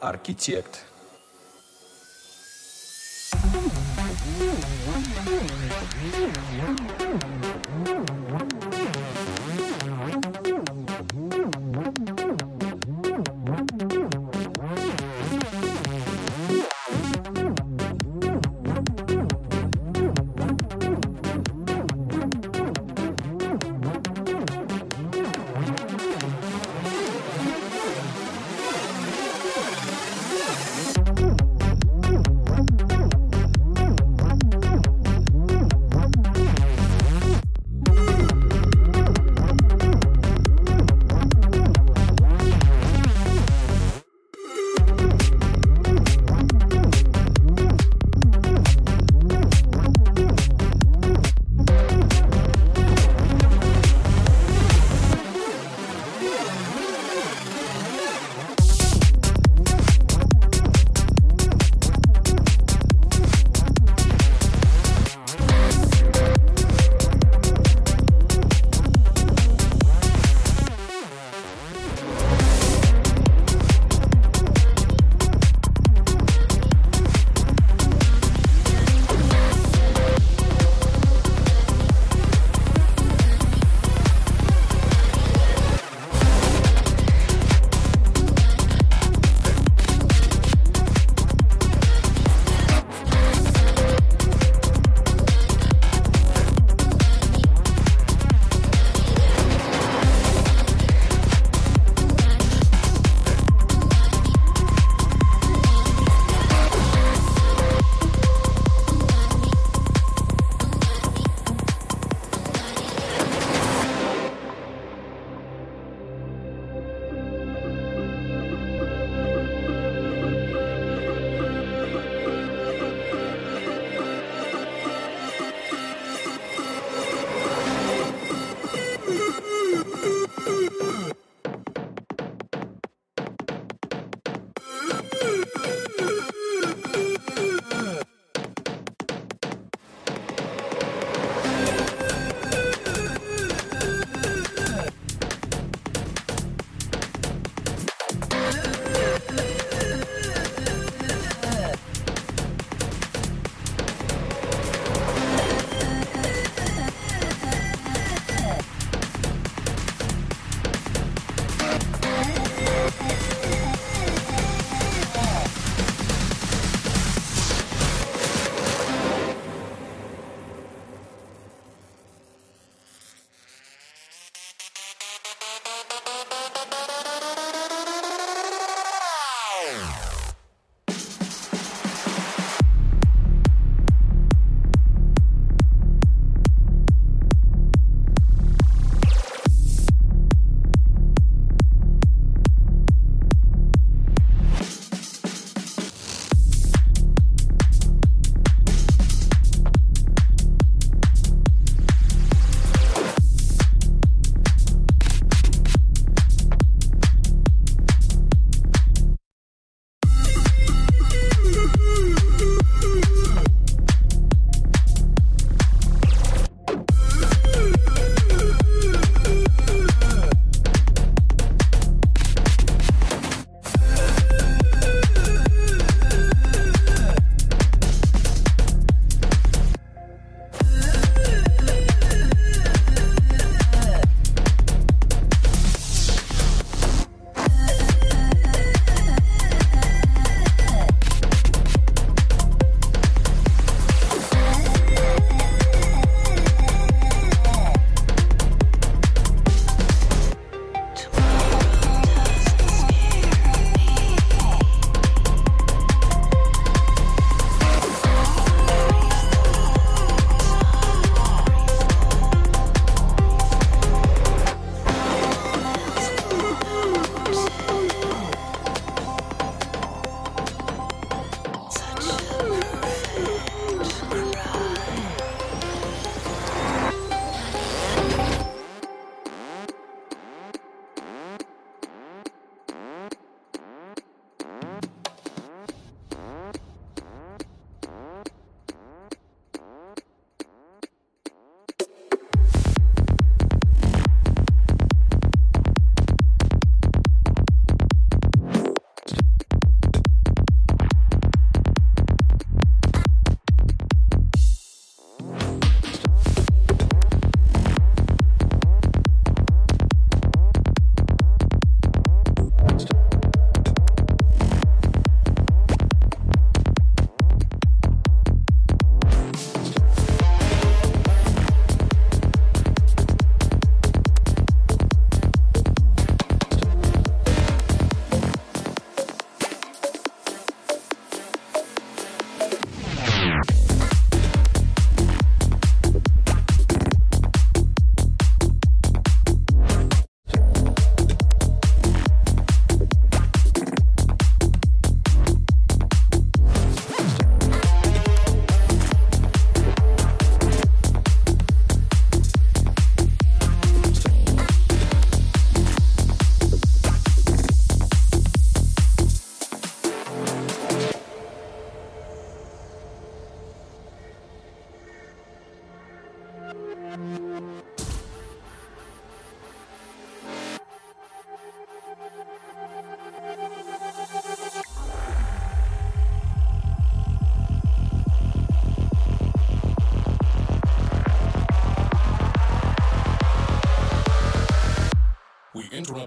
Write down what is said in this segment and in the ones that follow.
архитект.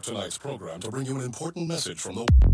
Tonight's program to bring you an important message from the.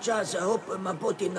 Tylko mi czas hopy ma poti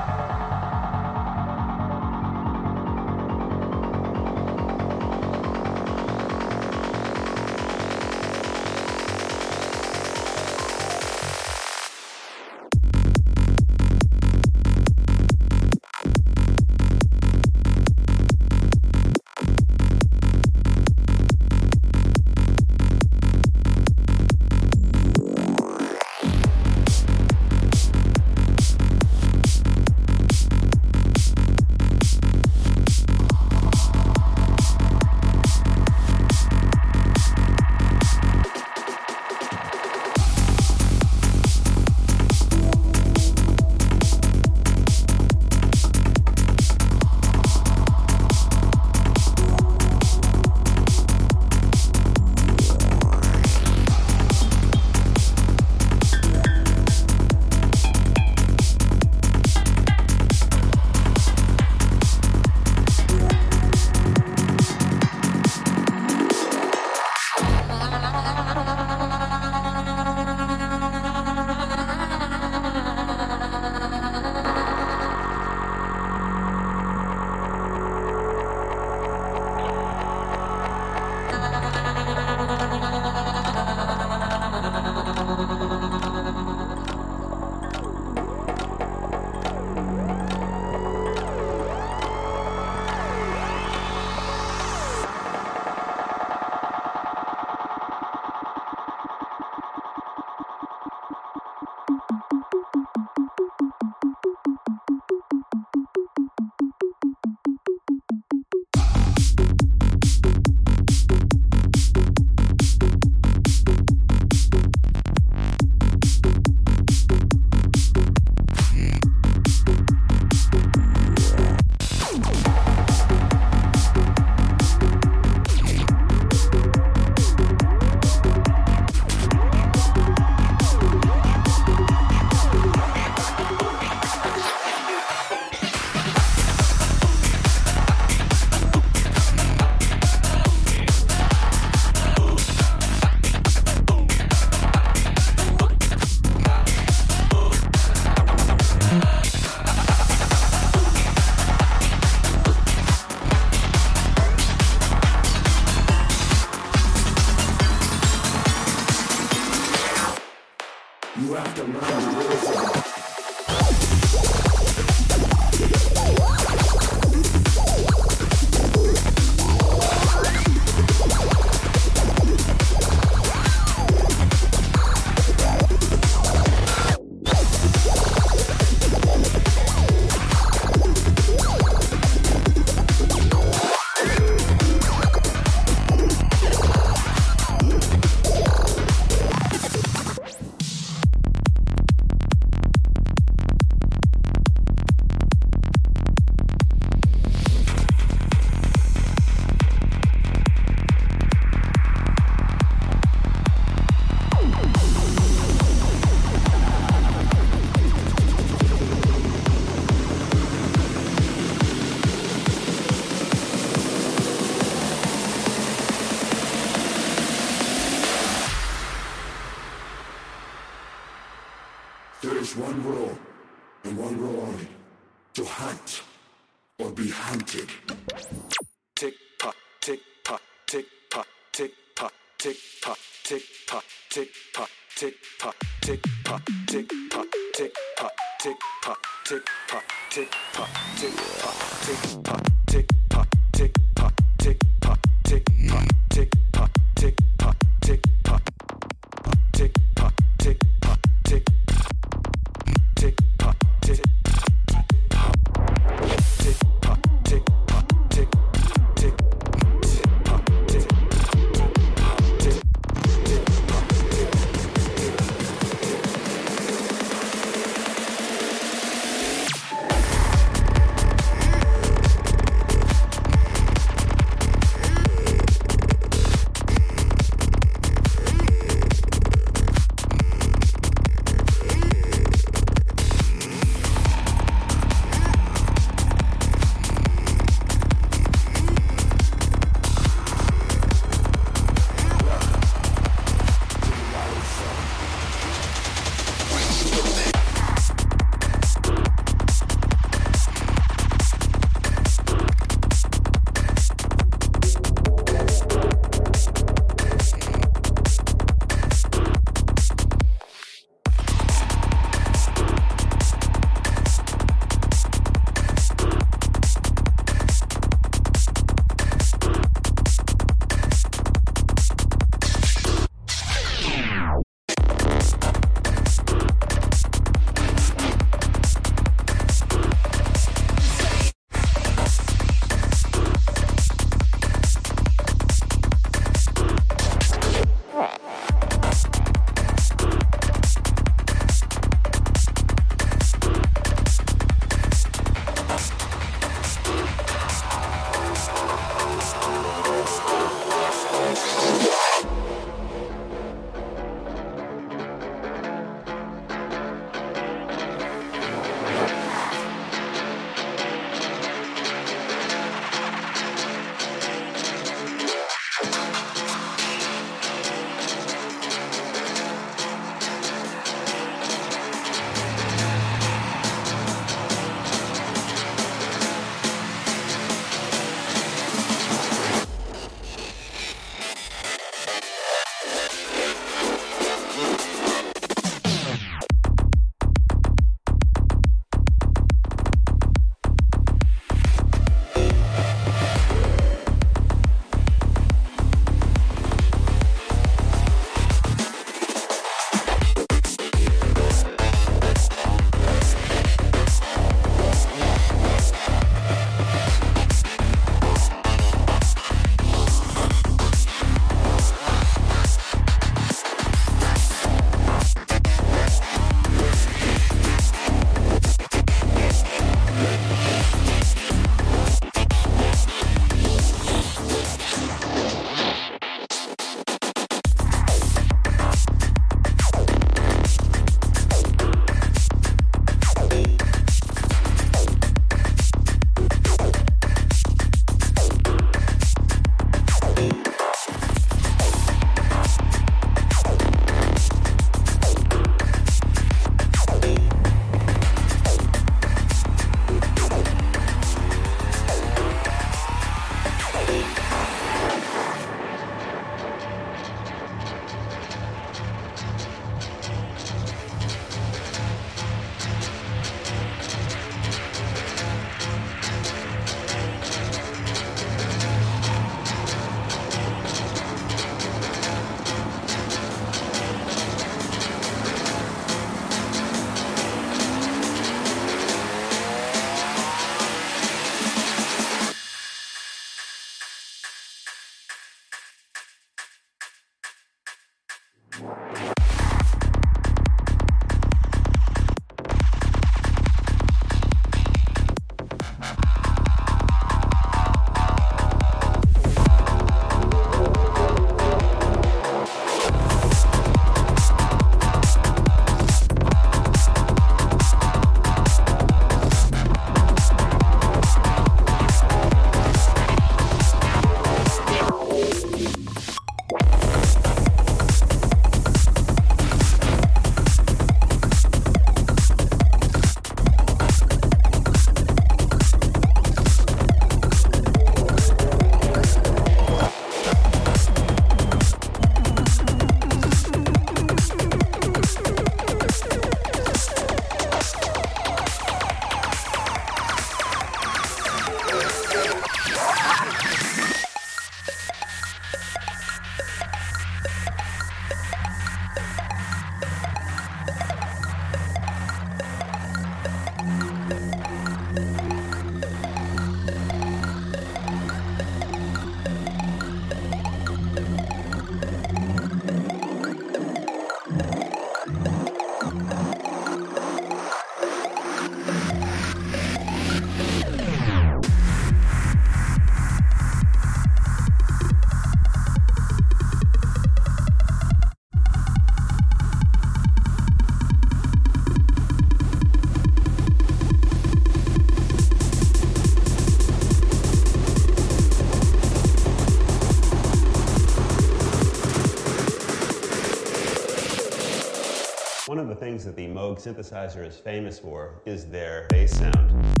synthesizer is famous for is their bass sound.